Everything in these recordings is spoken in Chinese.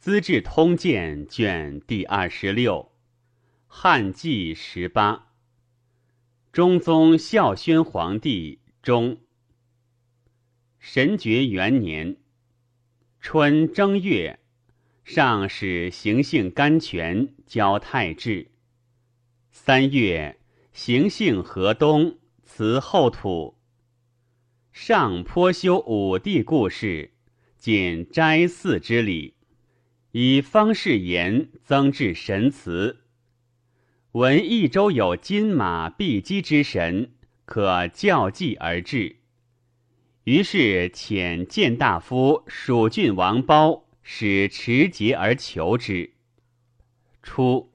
资治通鉴》卷第二十六，汉纪十八。中宗孝宣皇帝中，神爵元年春正月，上使行幸甘泉交太治。三月，行幸河东辞后土。上颇修武帝故事，仅斋祀之礼，以方士言增至神祠。闻益州有金马碧鸡之神，可教祭而至。于是遣谏大夫蜀郡王褒使持节而求之。初，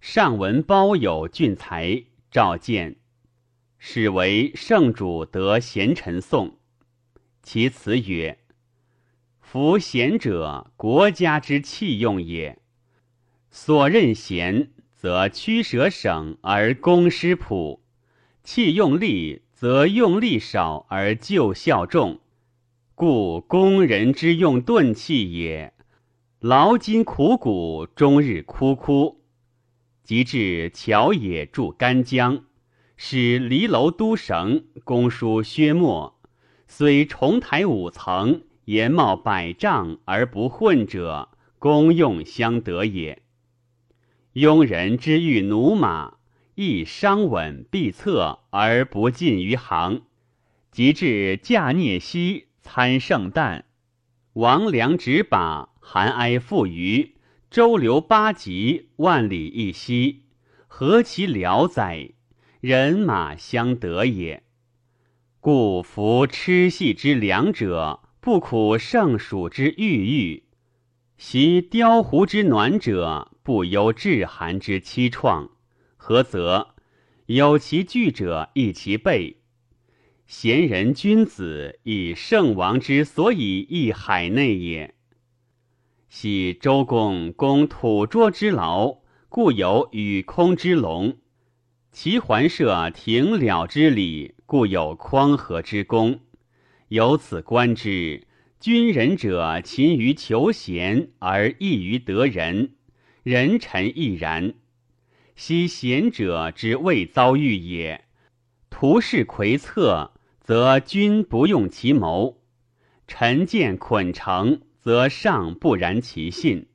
上闻褒有俊才，召见，始为圣主得贤臣颂。其辞曰：“夫贤者，国家之器用也。所任贤。”则驱舍省而攻师朴，弃用力则用力少而救效重，故工人之用钝器也。劳筋苦骨，终日枯枯。及至桥也筑干江，使离楼都绳，公书薛墨，虽重台五层，言冒百丈而不混者，功用相得也。庸人之欲驽马，亦伤稳必策而不进于行。及至驾聂兮参圣诞，王良执把，韩哀负余，周流八极，万里一息，何其辽哉！人马相得也。故夫痴系之良者，不苦圣暑之郁郁；习雕狐之暖者。不忧至寒之凄怆，何则？有其惧者，亦其备。贤人君子，以圣王之所以易海内也。昔周公攻土涿之劳，故有与空之龙；齐桓射庭了之礼，故有匡和之功。由此观之，君人者勤于求贤，而易于得人。人臣亦然，昔贤者之未遭遇也。图事魁策，则君不用其谋；臣见捆成，则上不然其信。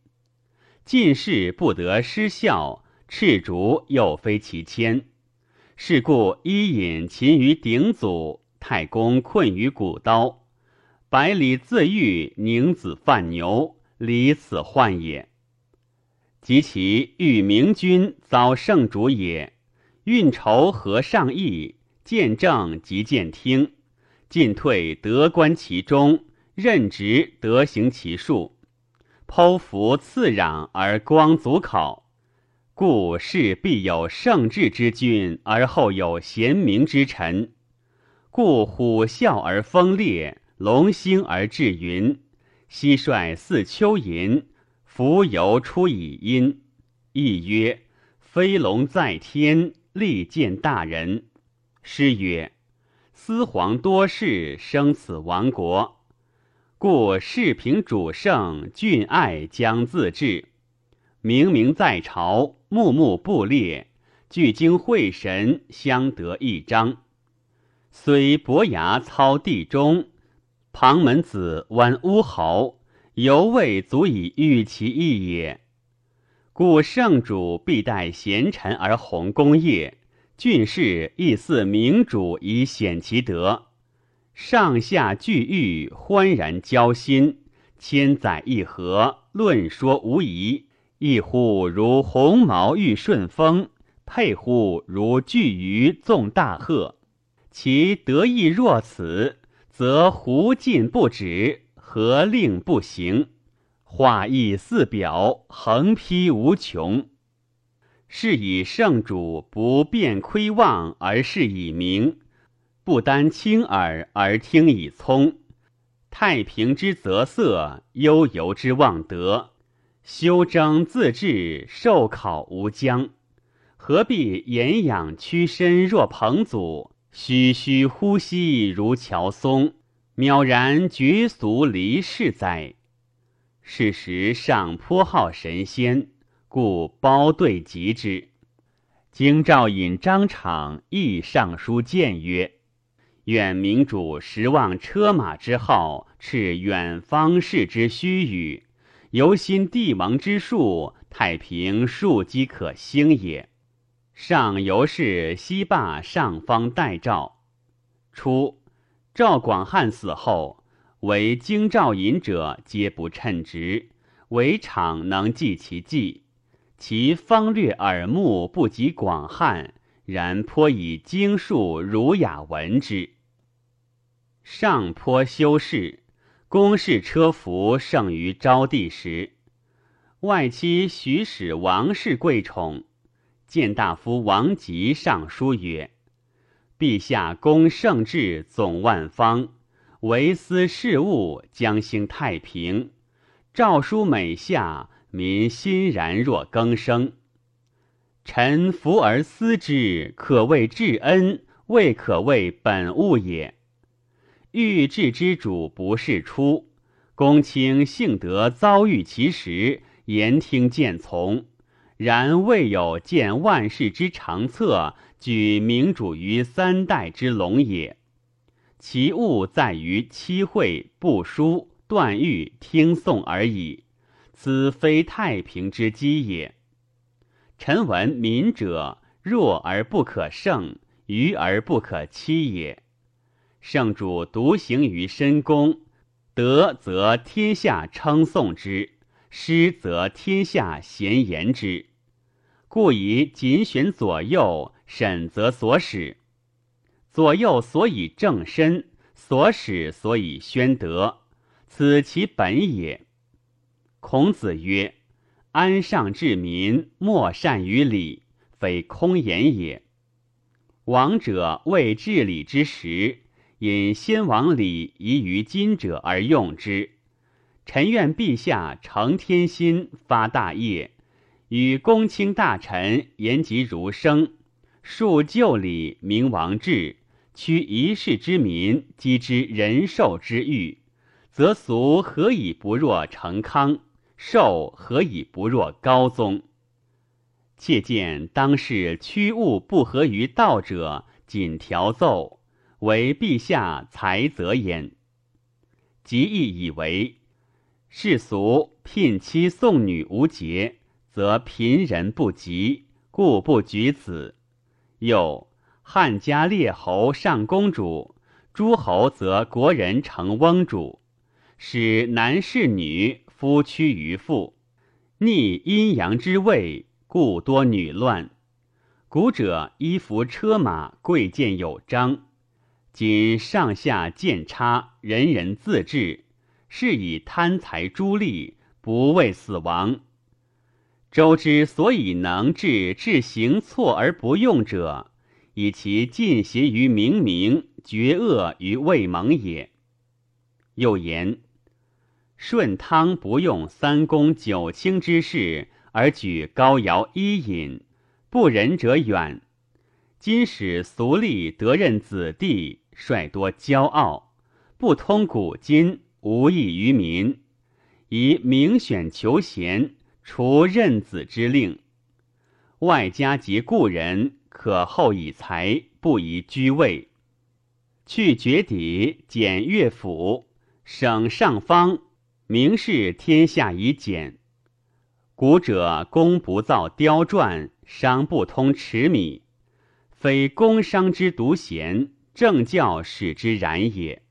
进士不得失效，赤足又非其谦。是故伊尹勤于鼎祖，太公困于古刀，百里自愈，宁子犯牛，离此患也。及其欲明君遭圣主也，运筹合上意，见正即见听，进退得观其中，任职得行其术，剖腹赐壤而光足考，故事必有圣智之君，而后有贤明之臣。故虎啸而风烈，龙兴而至云，蟋蟀似蚯蚓。浮游出以阴，亦曰：“飞龙在天，利见大人。”诗曰：“司皇多事，生此亡国。故世平主圣，俊爱将自治。明明在朝，穆穆布列，聚精会神，相得益彰。虽伯牙操地中，庞门子弯乌侯。”犹未足以喻其意也。故圣主必待贤臣而弘功业，郡士亦似明主以显其德。上下俱欲，欢然交心，千载一合，论说无疑。一乎如鸿毛遇顺风，佩乎如巨鱼纵大壑。其得意若此，则胡进不止。何令不行？画意似表，横批无穷。是以圣主不变窥望而是以明，不单轻耳而听以聪。太平之泽色，悠游之望德，修征自治，受考无疆。何必言养屈身若彭祖，嘘嘘呼吸如乔松？渺然绝俗离世哉！是时上颇好神仙，故包对及之。京兆尹张敞亦上书谏曰：“愿明主实望车马之好，斥远方士之须臾，由心帝王之术，太平庶几可兴也。”上游是西坝上方待诏。初，赵广汉死后。为京兆尹者，皆不称职；唯场能记其迹，其方略耳目不及广汉，然颇以经术儒雅闻之。上颇修饰，宫室车服胜于昭帝时。外戚徐使王氏贵宠，见大夫王吉上书曰：“陛下公圣治，总万方。”为思事务，将兴太平。诏书每下，民欣然若更生。臣服而思之，可谓至恩，未可谓本物也。欲治之主不是出，公卿幸得遭遇其时，言听见从。然未有见万世之长策，举明主于三代之龙也。其物在于期会、不书、断狱、听讼而已，此非太平之基也。臣闻民者，弱而不可胜，愚而不可欺也。圣主独行于深宫，得则天下称颂之，失则天下咸言之。故以谨选左右，审则所使。左右所以正身，所使所以宣德，此其本也。孔子曰：“安上治民，莫善于礼，非空言也。”王者为治礼之时，因先王礼遗于今者而用之。臣愿陛下承天心，发大业，与公卿大臣言及如生，述旧礼，明王制。屈一世之民，积之仁寿之欲，则俗何以不若成康？寿何以不若高宗？切见当世屈物不合于道者，仅调奏，为陛下才则焉。即意以为世俗聘妻送女无节，则贫人不及，故不举子。又。汉家列侯上公主，诸侯则国人成翁主，使男侍女，夫屈于妇，逆阴阳之位，故多女乱。古者衣服车马贵贱有章，今上下见差，人人自治，是以贪财诸利，不畏死亡。周之所以能治治行错而不用者。以其尽邪于明明，绝恶于未萌也。又言：舜汤不用三公九卿之事，而举高尧伊尹，不仁者远。今使俗吏得任子弟，率多骄傲，不通古今，无益于民。以明选求贤，除任子之令，外加及故人。可厚以财，不宜居位。去绝底，简乐府，省上方，明示天下以简。古者工不造雕篆，商不通尺米，非工商之独贤，政教使之然也。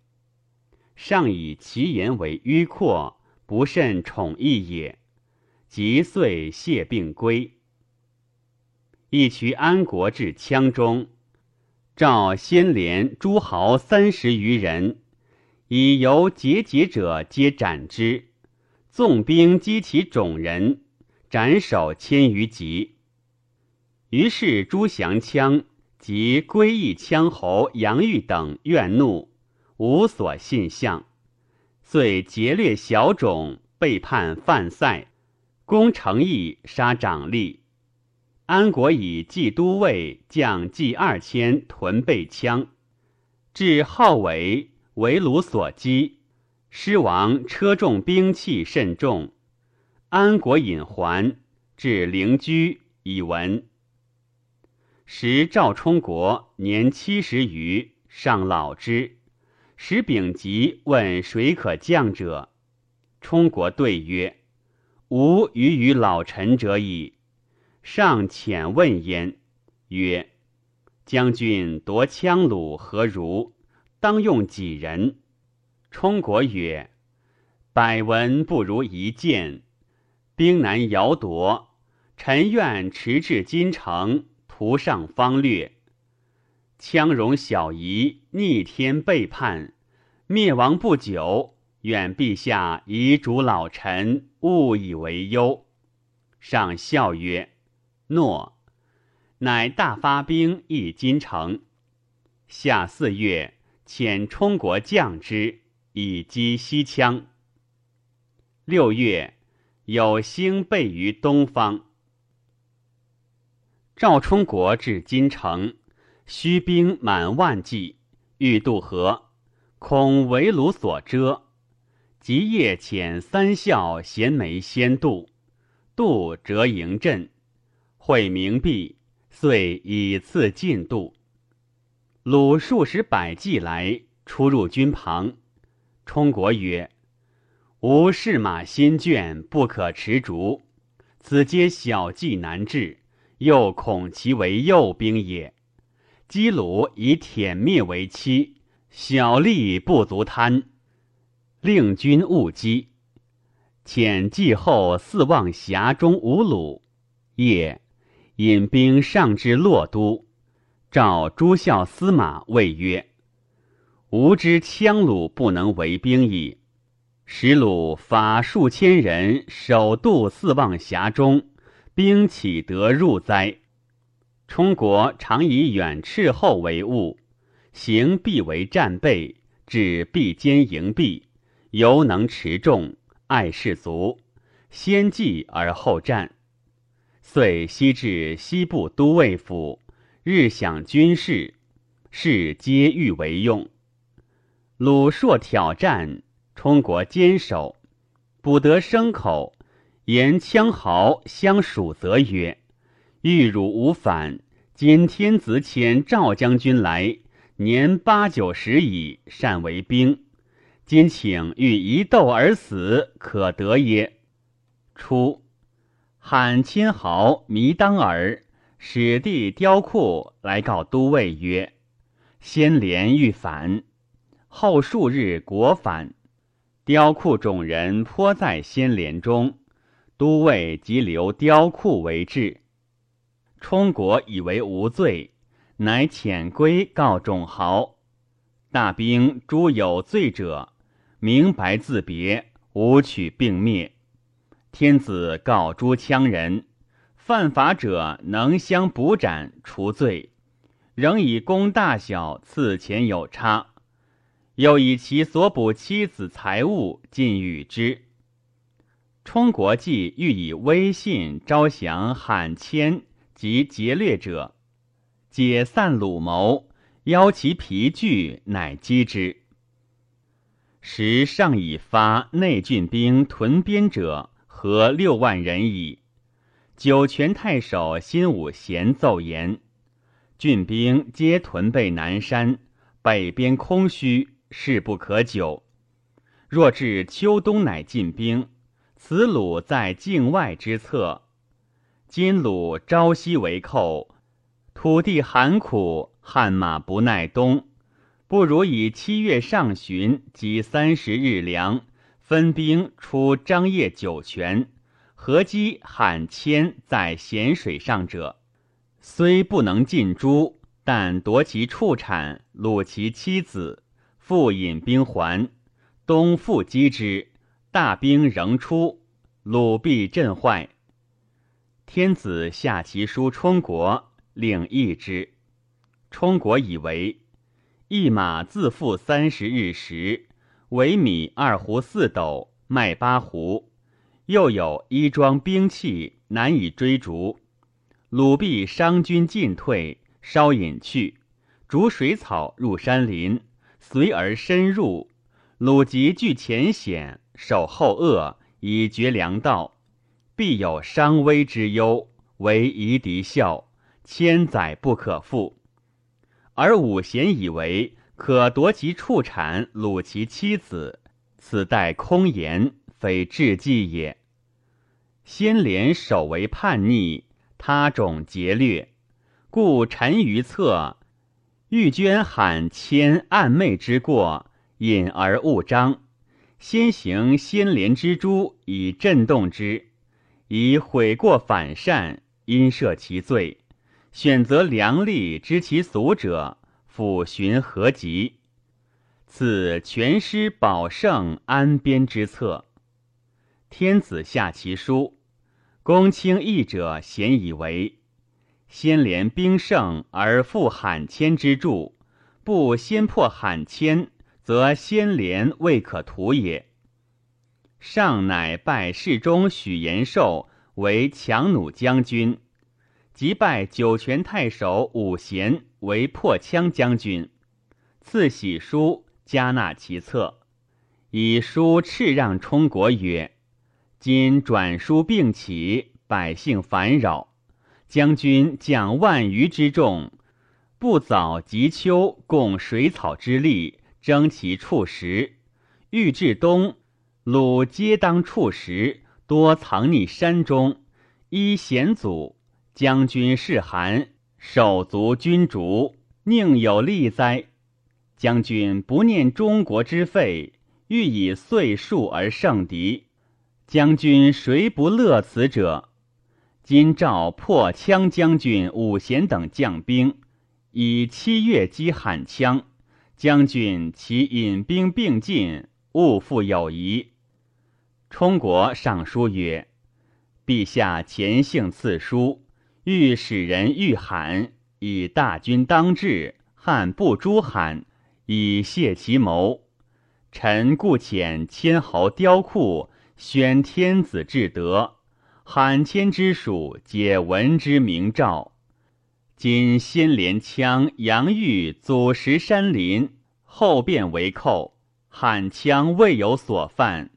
上以其言为迂阔，不甚宠义也。即遂谢病归。一渠安国至羌中，召先连诸侯三十余人，以由节节者皆斩之。纵兵击其种人，斩首千余级。于是诸降羌及归义羌侯杨玉等怨怒，无所信向，遂劫掠小种，背叛范塞，攻城邑，杀长吏。安国以冀都尉将计二千屯备羌，至号尾，为虏所击，狮王车重兵器甚重，安国隐还至灵居以闻。时赵充国年七十余，尚老之。使丙吉问谁可降者，充国对曰：“吾与与老臣者矣。”上遣问焉，曰：“将军夺羌虏何如？当用几人？”充国曰：“百闻不如一见，兵难摇夺。臣愿驰至金城，图上方略。”羌戎小夷逆天背叛，灭亡不久，愿陛下遗嘱老臣，勿以为忧。上笑曰：“诺。”乃大发兵诣金城。夏四月，遣充国将之，以击西羌。六月，有星备于东方。赵充国至金城。虚兵满万计，欲渡河，恐围虏所遮，即夜遣三校衔枚先渡，渡折营阵，会明毕，遂以次进渡。虏数十百计来，出入军旁。充国曰：“吾士马心倦，不可持逐，此皆小计难治，又恐其为诱兵也。”基鲁以舔灭为期，小利不足贪，令君勿击。遣季后四望峡中无鲁，夜引兵上至洛都，召诸校司马谓曰：“吾知羌虏不能为兵矣。使鲁发数千人守渡四望峡中，兵岂得入哉？”充国常以远斥后为务，行必为战备，至必坚营壁，犹能持重，爱士卒，先计而后战。遂西至西部都尉府，日享军事，事皆欲为用。鲁朔挑战，充国坚守，不得生口，言羌豪相属，则曰。欲汝无反，今天子遣赵将军来，年八九十矣，善为兵。今请欲一斗而死，可得耶？初，罕千豪弥当尔，使弟雕库来告都尉曰：“先连欲反，后数日国反。雕库众人颇在先连中，都尉即留雕库为质。”冲国以为无罪，乃遣归告种豪。大兵诸有罪者，明白自别，无取并灭。天子告诸羌人，犯法者能相捕斩除罪，仍以功大小赐钱有差，又以其所捕妻子财物尽与之。充国计欲以威信招降罕谦。及劫掠者，解散鲁谋，邀其疲聚，乃击之。时上已发内郡兵屯边者，合六万人矣。酒泉太守辛武贤奏言：郡兵皆屯备南山，北边空虚，势不可久。若至秋冬乃进兵，此鲁在境外之策。今鲁朝夕为寇，土地寒苦，悍马不耐冬，不如以七月上旬及三十日粮，分兵出张掖酒泉，合击罕迁在咸水上者，虽不能尽诛，但夺其畜产，掳其妻子，复引兵还，东复击之，大兵仍出，鲁必震坏。天子下其书充国，令议之。充国以为，一马自负三十日食，为米二斛四斗，麦八斛，又有衣装兵器，难以追逐。鲁必伤军进退，稍隐去，逐水草入山林，随而深入。鲁即据前险，守后恶，以绝粮道，必有伤危之忧，为夷狄笑，千载不可复。而武贤以为可夺其畜产，虏其妻子，此待空言，非智计也。先廉首为叛逆，他种劫掠，故臣于策，欲捐罕谦暗昧之过，隐而勿彰。先行先廉之诛，以震动之，以悔过反善，因赦其罪。选择良力知其俗者，抚寻何及？此全师保圣安边之策。天子下其书，公卿议者咸以为：先廉兵胜而复罕谦之助，不先破罕谦，则先廉未可图也。上乃拜侍中许延寿为强弩将军。即拜酒泉太守武贤为破羌将军，赐喜书加纳其策，以书敕让充国曰：“今转书并起，百姓烦扰，将军将万余之众，不早及秋共水草之力，争其处食。欲至东，鲁皆当处食，多藏匿山中，依险阻。”将军是寒，手足君主，宁有利哉？将军不念中国之废，欲以岁数而胜敌。将军谁不乐此者？今召破羌将军武贤等将兵，以七月击汉羌。将军其引兵并进，勿复有疑。冲国上书曰：“陛下前幸赐书。”欲使人欲罕，以大军当至，汉不诛罕，以泄其谋。臣故遣千侯雕库，宣天子至德，罕迁之属，皆闻之明诏。今先连羌杨玉阻石山林，后变为寇，罕羌未有所犯，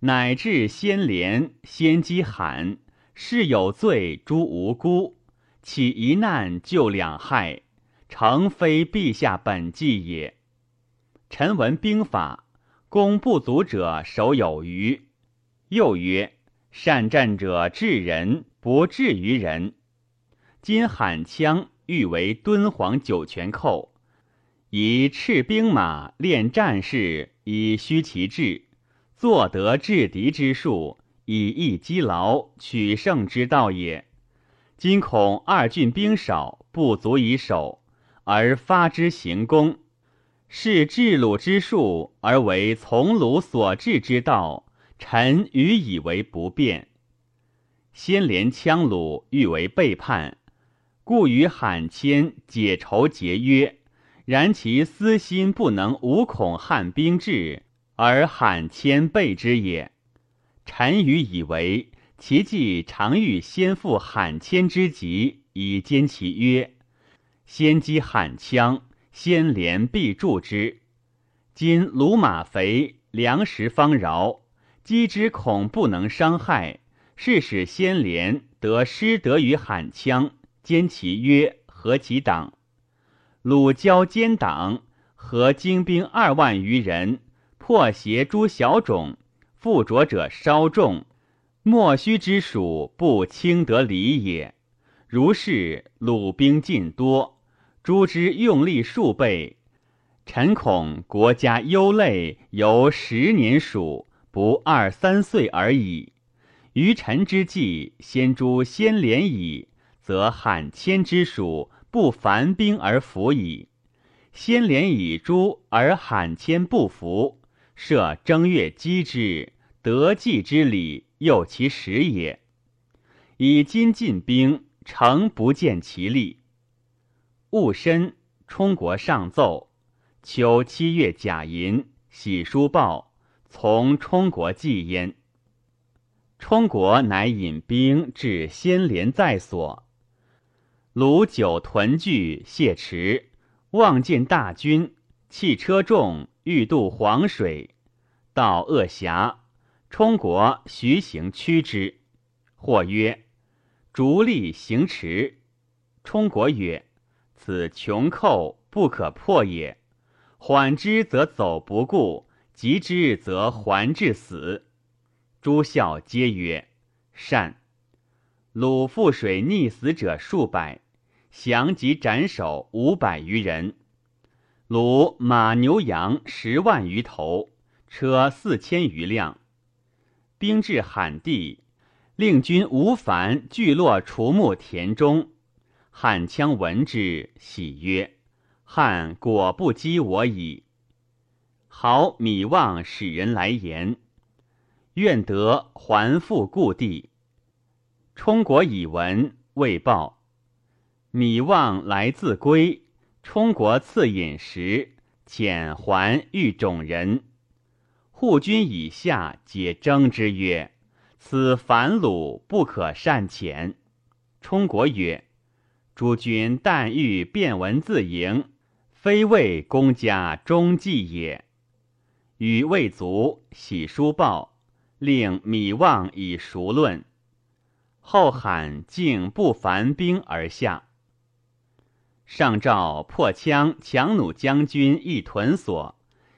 乃至先连先击罕。是有罪诛无辜，岂一难救两害？诚非陛下本纪也。臣闻兵法，攻不足者守有余。又曰：善战者治人，不治于人。今罕羌欲为敦煌酒泉寇，以赤兵马练战士，以虚其志，作得制敌之术。以逸击劳，取胜之道也。今恐二郡兵少，不足以守，而发之行攻，是治鲁之术，而为从鲁所治之道。臣愚以为不便。先连羌虏欲为背叛，故与罕迁解仇节约。然其私心不能无恐汉兵至，而罕谦备之也。单于以为其计常欲先赴罕迁之急，以兼其约，先击罕羌，先连必助之。今鲁马肥，粮食方饶，击之恐不能伤害，是使先连得失得于罕羌，兼其约，和其党。鲁交奸党，合精兵二万余人，破邪诸小种。附着者稍重，莫须之属不轻得礼也。如是鲁兵尽多，诸之用力数倍，臣恐国家忧累，由十年属不二三岁而已。于臣之计，先诛先廉矣，则罕迁之属不凡兵而服矣。先廉以诛而罕迁不服。设正月击之，得计之礼，诱其实也。以今进兵，诚不见其力。戊申，冲国上奏：秋七月甲寅，喜书报，从冲国计焉。冲国乃引兵至先连在所，鲁九屯聚谢池，望见大军，弃车众，欲渡黄水。到鄂峡，冲国徐行趋之。或曰：“逐利行驰。”冲国曰：“此穷寇，不可破也。缓之则走不顾，急之则还至死。”诸校皆曰：“善。”鲁覆水溺死者数百，降及斩首五百余人。鲁马牛羊十万余头，车四千余辆，兵至罕地，令军无凡聚落除木田中。汉羌闻之，喜曰：“汉果不击我矣。”好米望使人来言，愿得还复故地。冲国已闻，未报。米望来自归。冲国赐饮食，遣还欲种人。护军以下皆争之曰：“此反鲁，不可擅遣。”冲国曰：“诸君但欲变文字营，非为公家中计也。”与魏卒，喜书报，令米望以熟论。后罕竟不烦兵而下。上诏破羌强弩将军一屯所，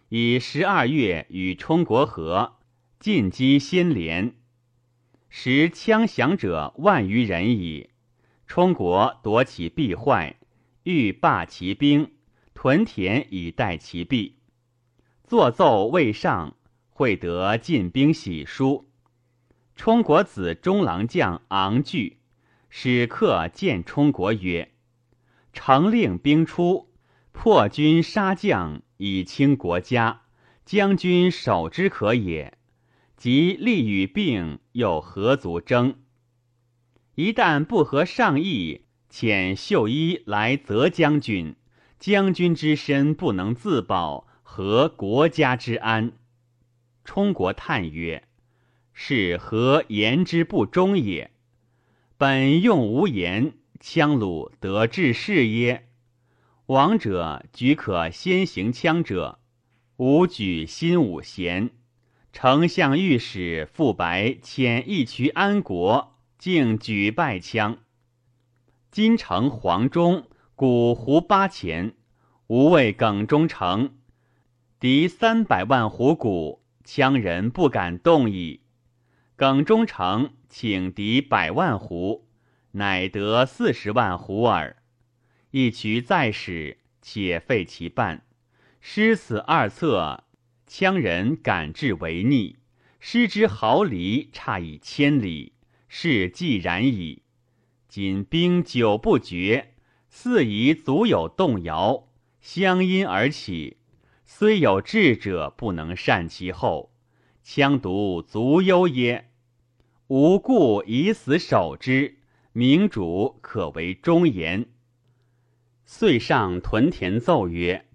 以十二月与冲国和，进击新连。时羌降者万余人矣。冲国夺其必坏，欲罢其兵，屯田以待其弊。作奏未上，会得进兵喜书。冲国子中郎将昂惧，使客见冲国曰。成令兵出，破军杀将，以清国家。将军守之可也。即利与病，又何足争？一旦不合上意，遣绣衣来责将军。将军之身不能自保，何国家之安？冲国叹曰：“是何言之不忠也？本用无言。”羌虏得志士耶？王者举可先行羌者，吾举新武贤。丞相御史傅白遣一渠安国，竟举败羌。金城黄忠古胡八钱，吾谓耿忠诚，敌三百万胡鼓，羌人不敢动矣。耿忠诚请敌百万胡。乃得四十万胡耳，一渠再使，且废其半。失此二策，羌人敢至为逆，失之毫厘，差以千里，是既然矣。今兵久不决，四夷足有动摇，相因而起。虽有智者，不能善其后，羌独足忧耶？吾故以死守之。明主可为忠言。遂上屯田奏曰：“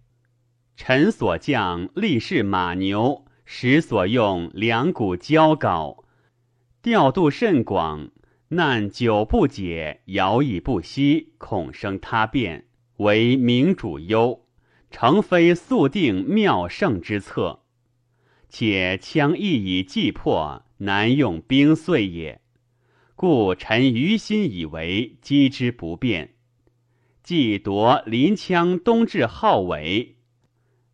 臣所将力士马牛，时所用两股交镐，调度甚广，难久不解，摇亦不息，恐生他变，为明主忧。诚非速定妙胜之策。且羌亦已既破，难用兵碎也。”故臣于心以为击之不便，既夺临羌东至号尾，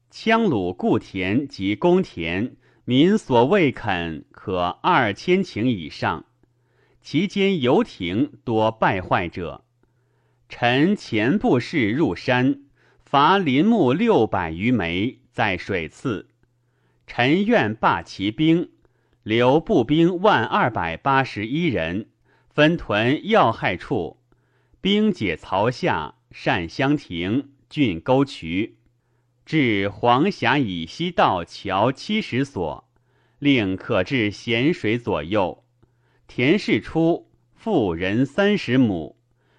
羌鲁故田及公田，民所未肯，可二千顷以上。其间游亭多败坏者。臣前部士入山，伐林木六百余枚，在水次。臣愿罢其兵，留步兵万二百八十一人。分屯要害处，兵解曹下，善相亭、郡沟渠，至黄峡以西道桥七十所，令可至咸水左右。田氏出，复人三十亩。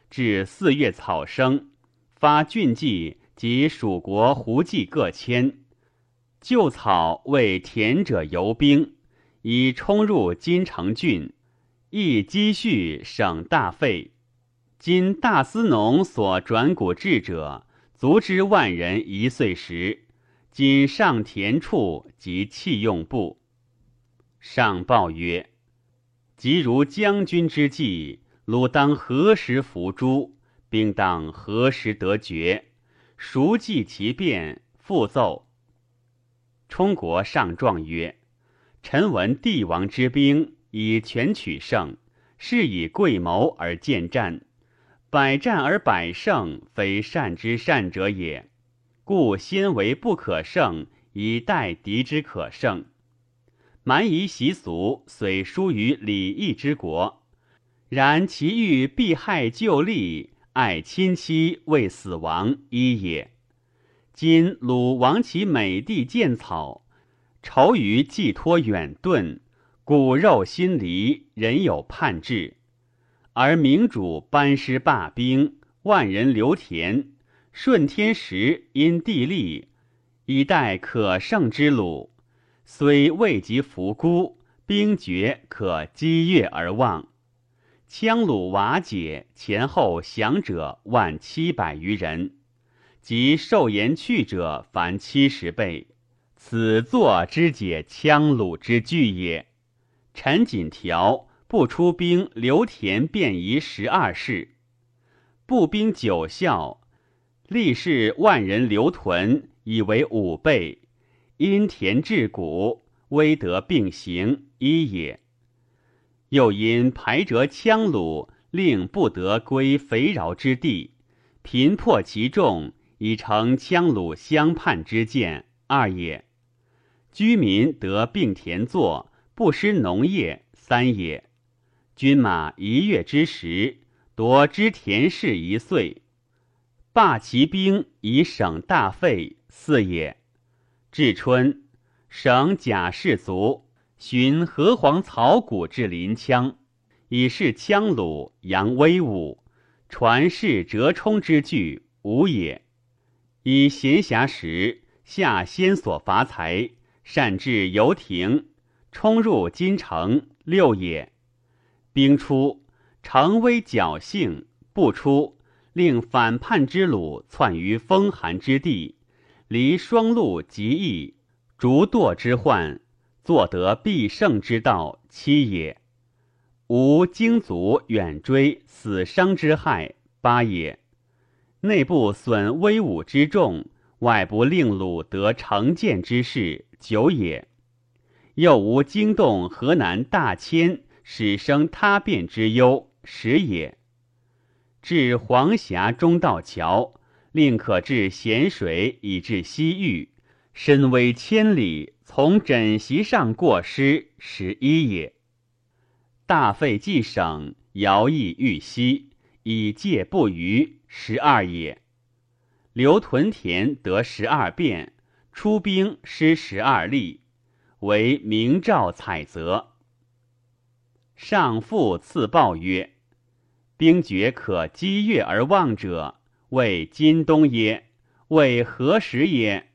至四月草生，发郡计及蜀国胡计各千，旧草为田者游兵，以冲入金城郡。亦积蓄省大费。今大司农所转谷至者，足之万人一岁时。今上田处及弃用部。上报曰：“即如将军之计，鲁当何时伏诛？兵当何时得决？熟记其变，复奏。”冲国上状曰：“臣闻帝王之兵以全取胜，是以贵谋而见战。百战而百胜，非善之善者也。故先为不可胜，以待敌之可胜。”蛮夷习俗虽疏于礼义之国，然其欲避害旧利，爱亲戚为死亡一也。今鲁亡其美地见草，愁于寄托远遁，骨肉心离，人有叛志。而明主班师罢兵，万人流田，顺天时因地利，以待可胜之鲁。虽未及伏孤，兵绝可击越而望。羌虏瓦解，前后降者万七百余人，及受言去者凡七十倍。此作之解羌虏之惧也。陈锦条不出兵，刘田便移十二世。步兵九校，力士万人留屯，以为五倍。因田治谷，威德并行，一也。又因排折羌虏，令不得归肥饶之地，贫迫其众，以成羌虏相叛之见，二也。居民得并田作，不失农业，三也。军马一月之时，夺之田氏一岁，罢其兵以省大费，四也。至春，省甲士卒寻河黄草谷至临羌，以示羌虏扬威武，传世折冲之句无也。以闲暇时下先所伐财，善至游亭，冲入金城六也。兵出，城危侥幸；不出，令反叛之虏窜于风寒之地。离双路极易，逐堕之患，作得必胜之道，七也；无精卒远追，死伤之害，八也；内部损威武之众，外不令鲁得成建之事，九也；又无惊动河南大迁，使生他变之忧，十也；至黄峡中道桥。令可至咸水，以至西域，身微千里，从枕席上过失，十一也。大费既省，徭役欲息，以戒不虞，十二也。留屯田得十二变，出兵失十二例，为明诏采择。上父赐报曰：兵绝可击越而望者。谓今冬耶？谓何时耶？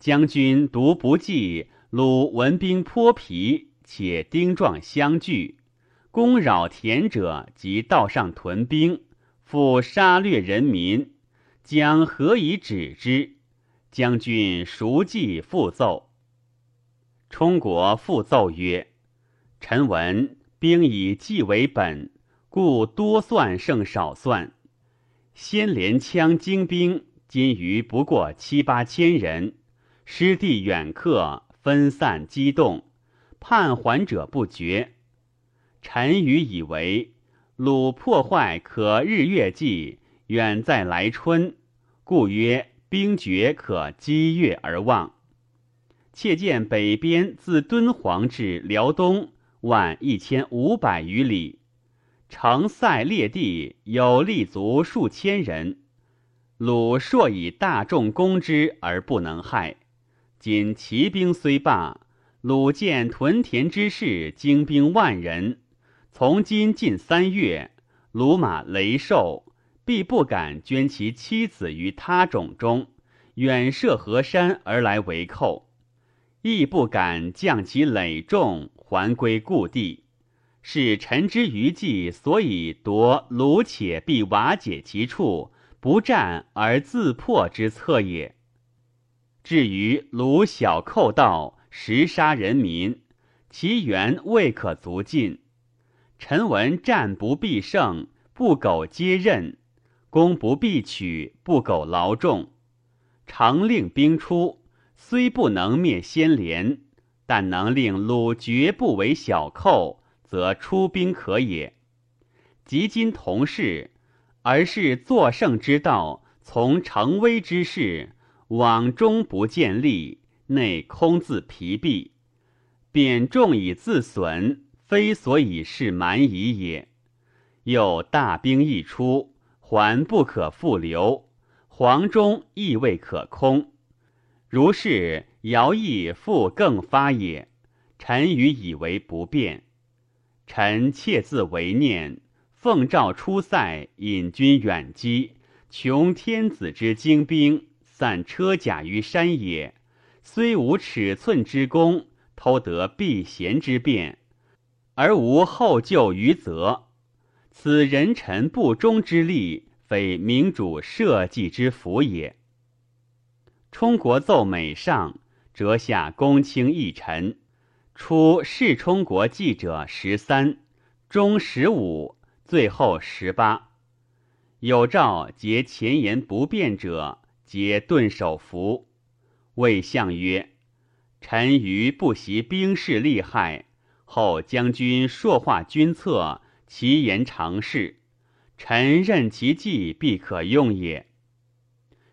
将军独不济，鲁文兵颇疲，且丁壮相聚，攻扰田者及道上屯兵，复杀掠人民，将何以止之？将军熟记复奏。冲国复奏曰：“臣闻兵以计为本，故多算胜少算。”先连羌精兵，今余不过七八千人，失地远客，分散机动，叛还者不绝。臣愚以为鲁破坏可日月计，远在来春，故曰兵绝可击月而望。窃见北边自敦煌至辽东，万一千五百余里。城塞列地，有立足数千人。鲁硕以大众攻之而不能害。今骑兵虽罢，鲁见屯田之士精兵万人。从今近三月，鲁马雷兽，必不敢捐其妻子于他种中，远涉河山而来围寇，亦不敢降其累众还归故地。是臣之余计，所以夺鲁且必瓦解其处，不战而自破之策也。至于鲁小寇盗，食杀人民，其源未可足尽。臣闻战不必胜，不苟接任；攻不必取，不苟劳众。常令兵出，虽不能灭先连，但能令鲁绝不为小寇，则出兵可也。及今同事，而是作胜之道，从成危之势，往中不见利，内空自疲弊，贬重以自损。非所以是蛮夷也。又大兵一出，还不可复留；黄忠亦未可空。如是，尧亦复更发也。臣愚以为不变。臣切自为念，奉诏出塞，引军远击，穷天子之精兵，散车甲于山野，虽无尺寸之功，偷得避嫌之便。而无后救于责，此人臣不忠之力，非明主社稷之福也。充国奏美上，折下公卿议臣，出世充国记者十三，中十五，最后十八。有诏结前言不变者，皆顿首服。魏相曰：“臣愚不习兵事利害。”后将军朔化军策，其言常事，臣任其计，必可用也。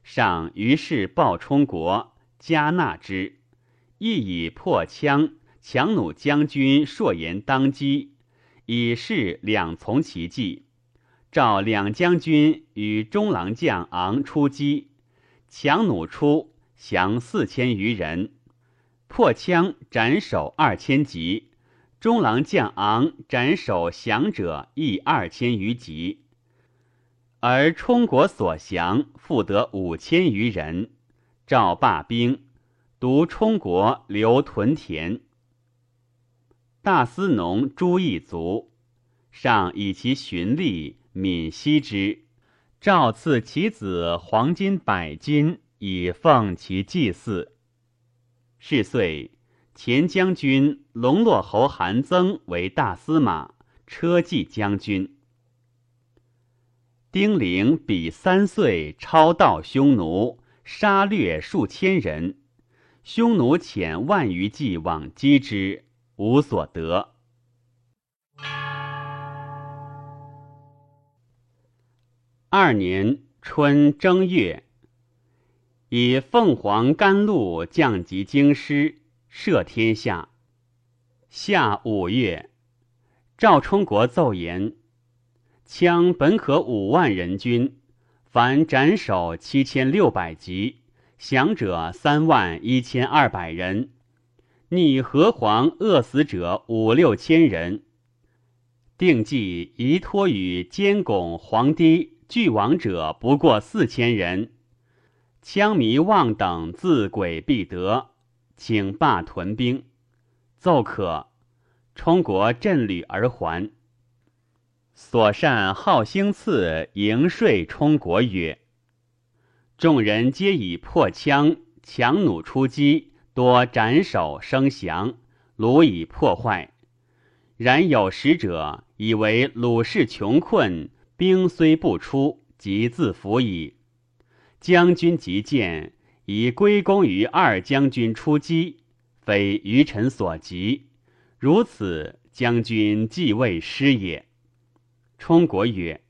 上于是报充国，加纳之，亦以破羌、强弩将军朔言当机，以示两从其计。召两将军与中郎将昂出击，强弩出，降四千余人，破羌斩首二千级。中郎将昂斩首降者亦二千余级，而充国所降复得五千余人。赵罢兵，独充国留屯田。大司农朱一卒，上以其循吏敏息之。诏赐其子黄金百斤，以奉其祭祀。是岁。前将军龙络侯韩增为大司马、车骑将军。丁玲比三岁超盗匈奴，杀掠数千人，匈奴遣万余骑往击之，无所得。二年春正月，以凤凰甘露降级京师。摄天下。夏五月，赵充国奏言：羌本可五万人军，凡斩首七千六百级，降者三万一千二百人，逆河黄饿死者五六千人。定计宜托与监拱皇帝俱亡者不过四千人。羌迷望等自诡必得。请罢屯兵，奏可。充国振旅而还。所善好兴赐迎税充国曰：“众人皆以破枪强弩出击，多斩首生降，鲁以破坏。然有使者以为鲁士穷困，兵虽不出，即自服矣。将军即见。”以归功于二将军出击，非愚臣所及。如此，将军既未失也。充国曰：“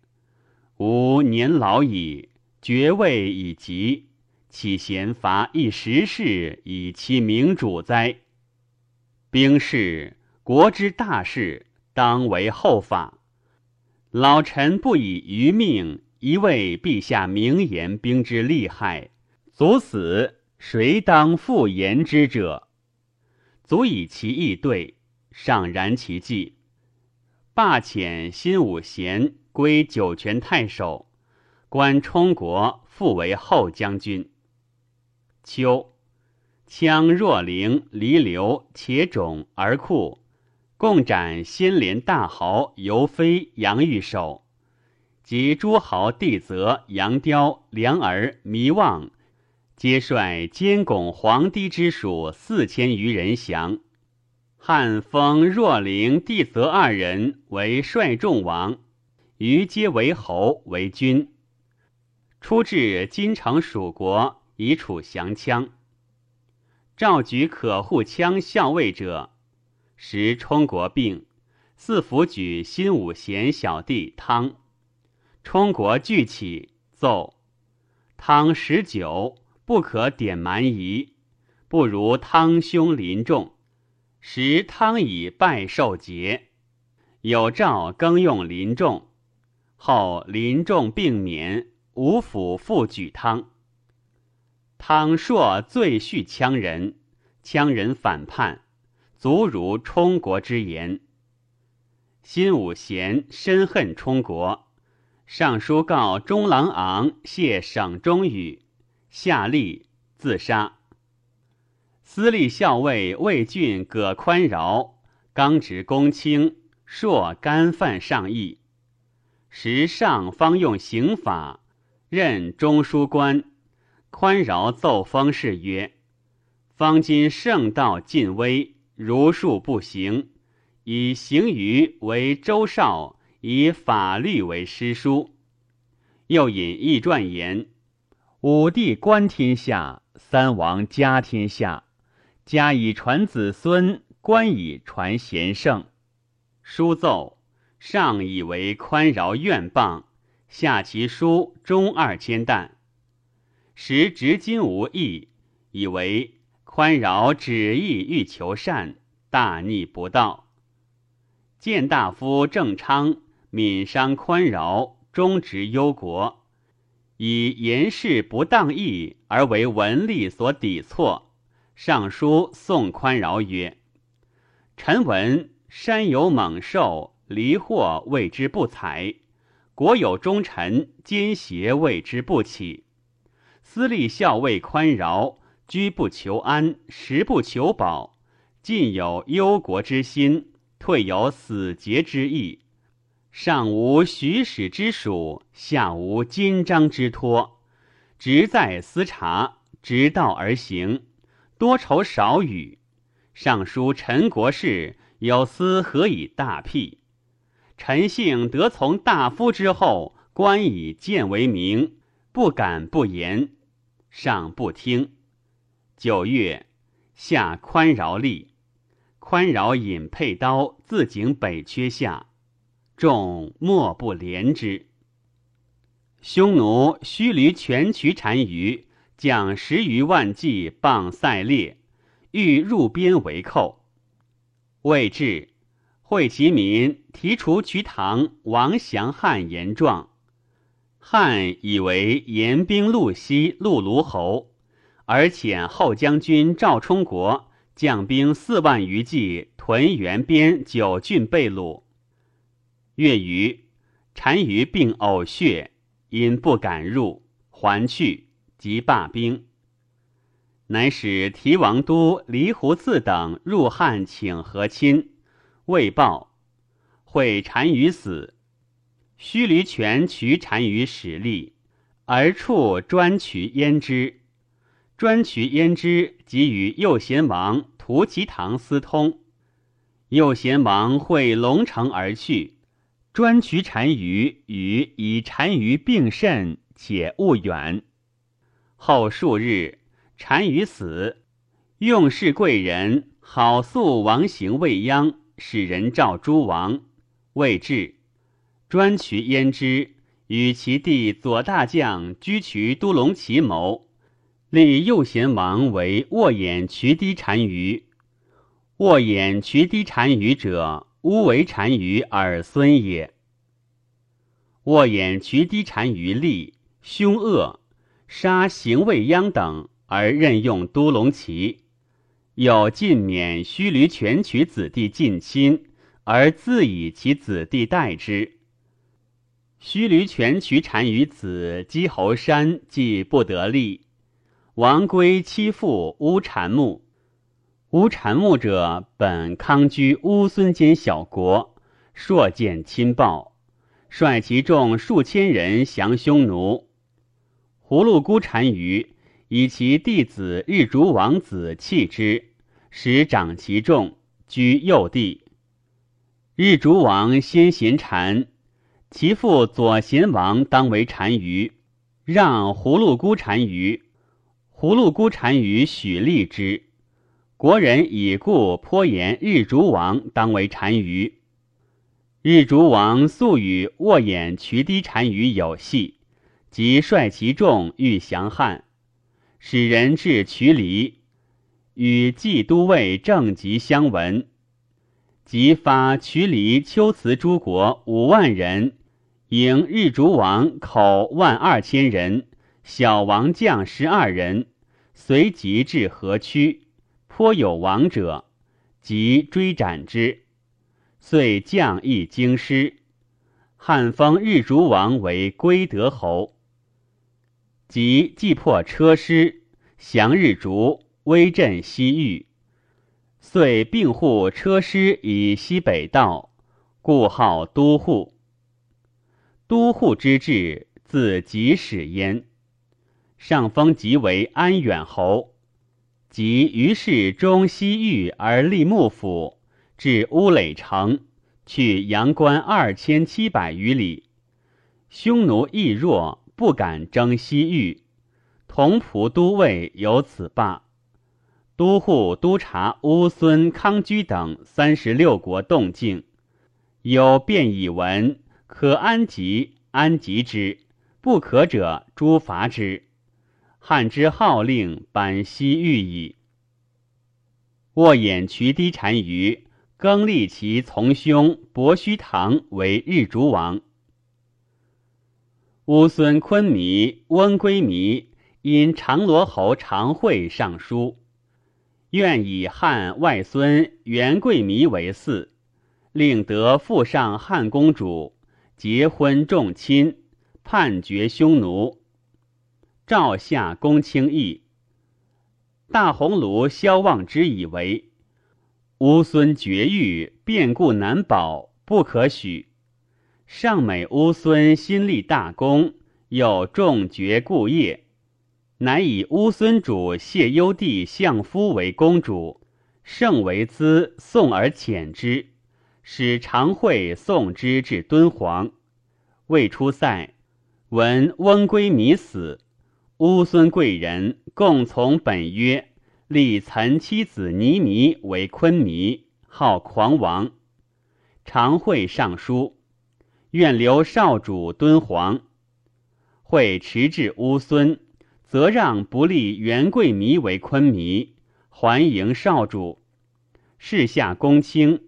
吾年老矣，爵位已极，岂贤伐一时事以其明主哉？兵事，国之大事，当为后法。老臣不以余命，一为陛下明言兵之利害。”卒死，谁当复言之者？足以其意对，尚然其计。罢遣新武贤归九泉太守，官充国，复为后将军。秋，羌若陵、离流、且种、而库，共斩先连大豪尤飞、杨玉守，及诸豪弟泽、杨雕、梁儿、弥望。皆率监拱皇帝之属四千余人降。汉封若陵、帝泽二人为率众王，余皆为侯为君。出至金城蜀国，以处降羌。赵举可护羌校尉者，时冲国病，四府举新武贤小弟汤。冲国聚起，奏汤十九，不可点蛮夷，不如汤兄临众。时汤以拜寿节，有诏更用临众。后临众病免，吴府复举汤。汤硕最续羌人，羌人反叛，足如冲国之言。辛武贤深恨冲国，上书告中郎昂谢省中宇，下吏自杀。司隶校尉魏郡葛宽饶，刚直公卿，硕干犯上意。时上方用刑法，任中书官。宽饶奏封事曰：“方今圣道尽危，如数不行，以行于为周少，以法律为师书。”又引易传言：“武帝观天下，三王家天下，家以传子孙，官以传贤圣。”书奏，上以为宽饶愿谤，下其书中二千担。时执金无益，以为宽饶旨意欲求善，大逆不道。见大夫郑昌敏伤宽饶，忠直忧国，以言事不当义而为文吏所抵错。上书宋宽饶曰：“臣闻山有猛兽，离祸谓之不才；国有忠臣，奸邪谓之不起。”私立校尉宽饶，居不求安，食不求饱，进有忧国之心，退有死节之意。上无许使之属，下无金章之托，直在私察，直道而行，多愁少语。尚书陈国事，有司何以大辟？臣幸得从大夫之后，官以见为名，不敢不言。上不听。九月，下宽饶吏，宽饶引佩刀自警北阙下，众莫不怜之。匈奴须驴全渠单于将十余万骑傍塞列，欲入边为寇。未至，会其民提除渠塘，王降汉言状。汉以为严兵路西陆卢侯，而遣后将军赵充国将兵四万余骑屯原边九郡被虏。月余，单于并呕血，因不敢入，还去，即罢兵。乃使提王都离胡次等入汉请和亲，未报，会单于死。须离权取单于使力，而处专取焉之。专取焉之，即与右贤王屠其堂私通。右贤王会龙城而去，专取单于与以单于并甚，且勿远。后数日，单于死，用事贵人好速王行未央，使人召诸王，未至。专渠焉之，与其弟左大将居渠都隆齐谋，立右贤王为握眼渠堤单于。握眼渠堤单于者，乌为单于耳孙也。握眼渠堤单于立凶恶，杀邢未央等，而任用都隆齐，又尽免须驴全渠子弟近亲，而自以其子弟代之。须驴全渠单于子姬侯山既不得利，王归妻父乌禅木。乌禅木者，本康居乌孙间小国，硕见亲报，率其众数千人降匈奴。葫芦孤单于以其弟子日逐王子弃之，使长其众，居右地。日逐王先贤禅，其父左贤王当为单于，让葫芦姑单于。葫芦姑单于许立之。国人已故，颇言日逐王当为单于。日逐王素与握眼渠堤单于有隙，即率其众欲降汉，使人至渠犁，与冀都尉郑吉相闻，即发渠犁秋辞诸国五万人，迎日逐王口万二千人，小王将十二人，随即至河曲。颇有亡者，即追斩之，遂将亦京师。汉封日逐王为归德侯。即既破车师，降日逐，威震西域，遂并护车师以西北道，故号都护。都护之治，自即始焉。上封即为安远侯。即于是中西域而立幕府，至乌垒城，去阳关二千七百余里。匈奴亦弱，不敢征西域。同蒲都尉有此罢。都护督察乌孙康居等三十六国动静，有便以闻，可安吉，安吉之；不可者，诛伐之。汉之号令班西域矣。握眼渠堤单于更立其从兄伯须堂为日逐王。乌孙昆弥、温归弥因长罗侯常惠上书，愿以汉外孙元贵弥为嗣，令得父上汉公主，结婚重亲，判决匈奴。赵夏公卿议，大鸿胪萧望之以为乌孙绝育，变故难保，不可许。上美乌孙新立大功，又重爵故业，乃以乌孙主谢幽帝相夫为公主，盛为资送而遣之，使常惠送之至敦煌。未出塞，闻翁归弥死。乌孙贵人共从本约，立岑妻子倪弥为昆弥，号狂王。常惠上书，愿留少主敦煌。会迟至乌孙，则让不立元贵弥为昆弥，还迎少主。事下公卿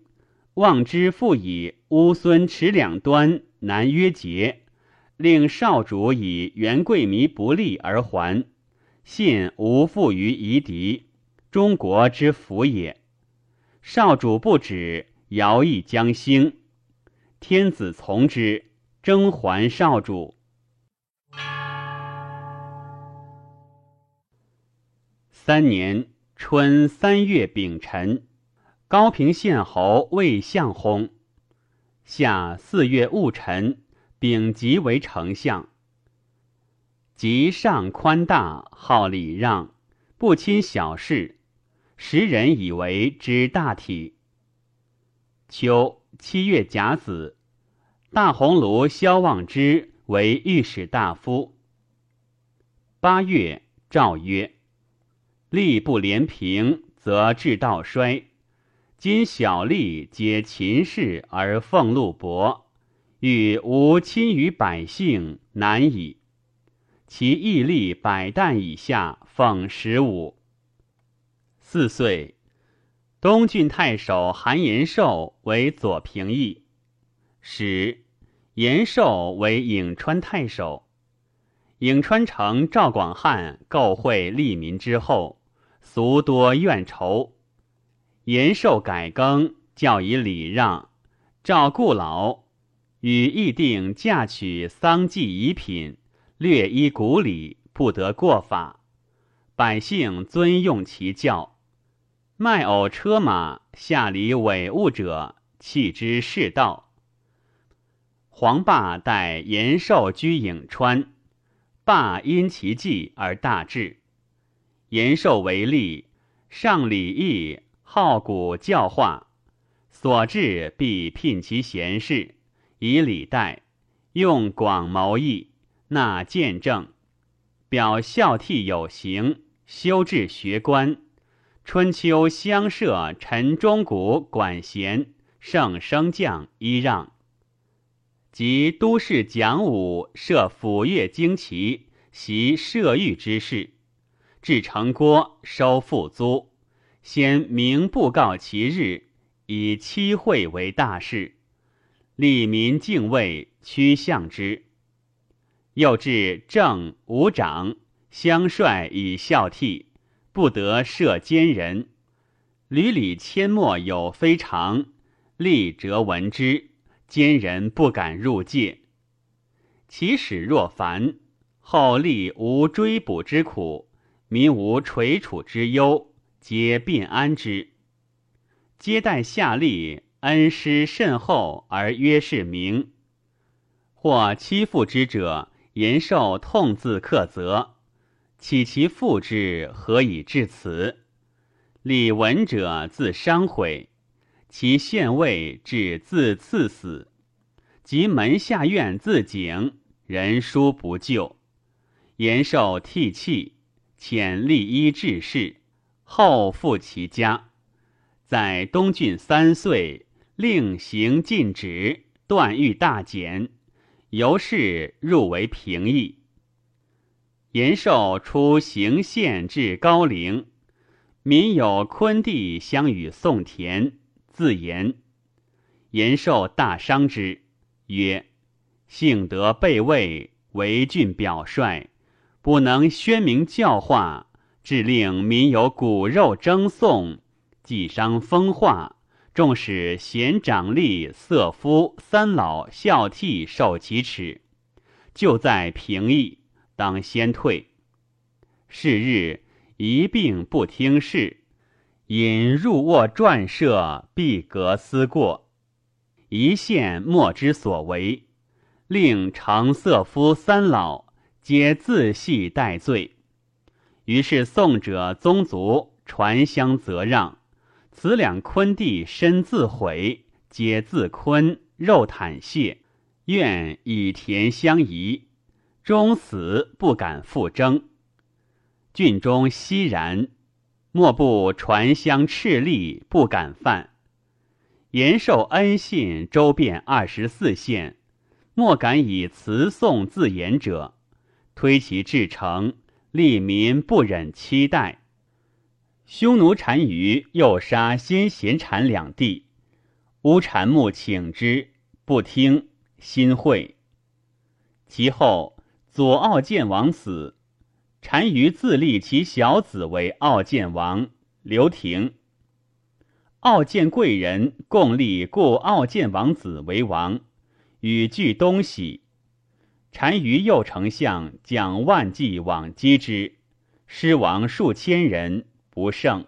望之，复以乌孙持两端，难约节。令少主以元贵弥不利而还，信无负于夷狄，中国之福也。少主不止，尧亦将兴，天子从之，征还少主。三年春三月丙辰，高平县侯魏相薨。夏四月戊辰。丙吉为丞相，吉上宽大，好礼让，不亲小事，时人以为知大体。秋七月甲子，大鸿胪萧望之为御史大夫。八月，诏曰：“吏不廉平，则治道衰。今小吏皆秦氏而俸禄薄。”欲无亲于百姓，难矣。其义吏百担以下，奉十五。四岁，东郡太守韩延寿为左平邑，使延寿为颍川太守。颍川城赵广汉构会利民之后，俗多怨仇。延寿改更，教以礼让，赵固老。与议定嫁娶丧祭遗品，略依古礼，不得过法。百姓尊用其教。卖偶车马，下礼伪物者，弃之世道。黄霸待延寿居颍川，霸因其计而大治。延寿为例，上礼义，好古教化，所至必聘其贤士，以礼待，用广谋议，纳见证，表孝悌有形，修治学官。春秋乡社陈钟鼓管弦，圣升降揖让。及都市讲武，设府乐旌旗，习射御之事。至城郭，收赋租，先明布告其日，以期会为大事，利民敬畏，趋向之。又至正五长，相率以孝悌，不得射奸人。屡里阡陌有非常，立则闻之，奸人不敢入界。其使若凡，后立无追捕之苦。民无垂楚之忧，皆便安之。接待下吏，恩师甚厚而约是明。或欺负之者，言受痛自克责。岂其父之何以至此？礼闻者自伤悔，其县尉至自赐死，及门下院自警，人书不救，延寿涕泣。遣立医治事，后复其家。在东郡三岁，令行禁止，断狱大减，由是入为平邑。延寿出行县至高陵，民有昆弟相与宋田，自言。延寿大伤之，曰：“幸得备位，为郡表率。”不能宣明教化，致令民有骨肉争讼，既伤风化，纵使贤长吏、色夫、三老孝悌受其耻，就在平邑，当先退。是日一病不听事，引入卧撰设，闭阁思过，一线莫之所为，令承色夫三老。皆自系戴罪，于是宋者宗族传相责让，此两昆弟身自毁，皆自昆肉袒谢，愿以田相宜，终死不敢复争。郡中熙然，莫不传相赤力，不敢犯。延寿恩信周遍二十四县，莫敢以辞颂自言者。推其至诚，利民不忍期待。匈奴单于又杀先贤产两地，乌产木请之，不听，心会。其后左傲剑王死，单于自立其小子为傲剑王刘廷。傲剑贵人共立故傲剑王子为王，与俱东西。单于右丞相蒋万计往击之，失王数千人，不胜。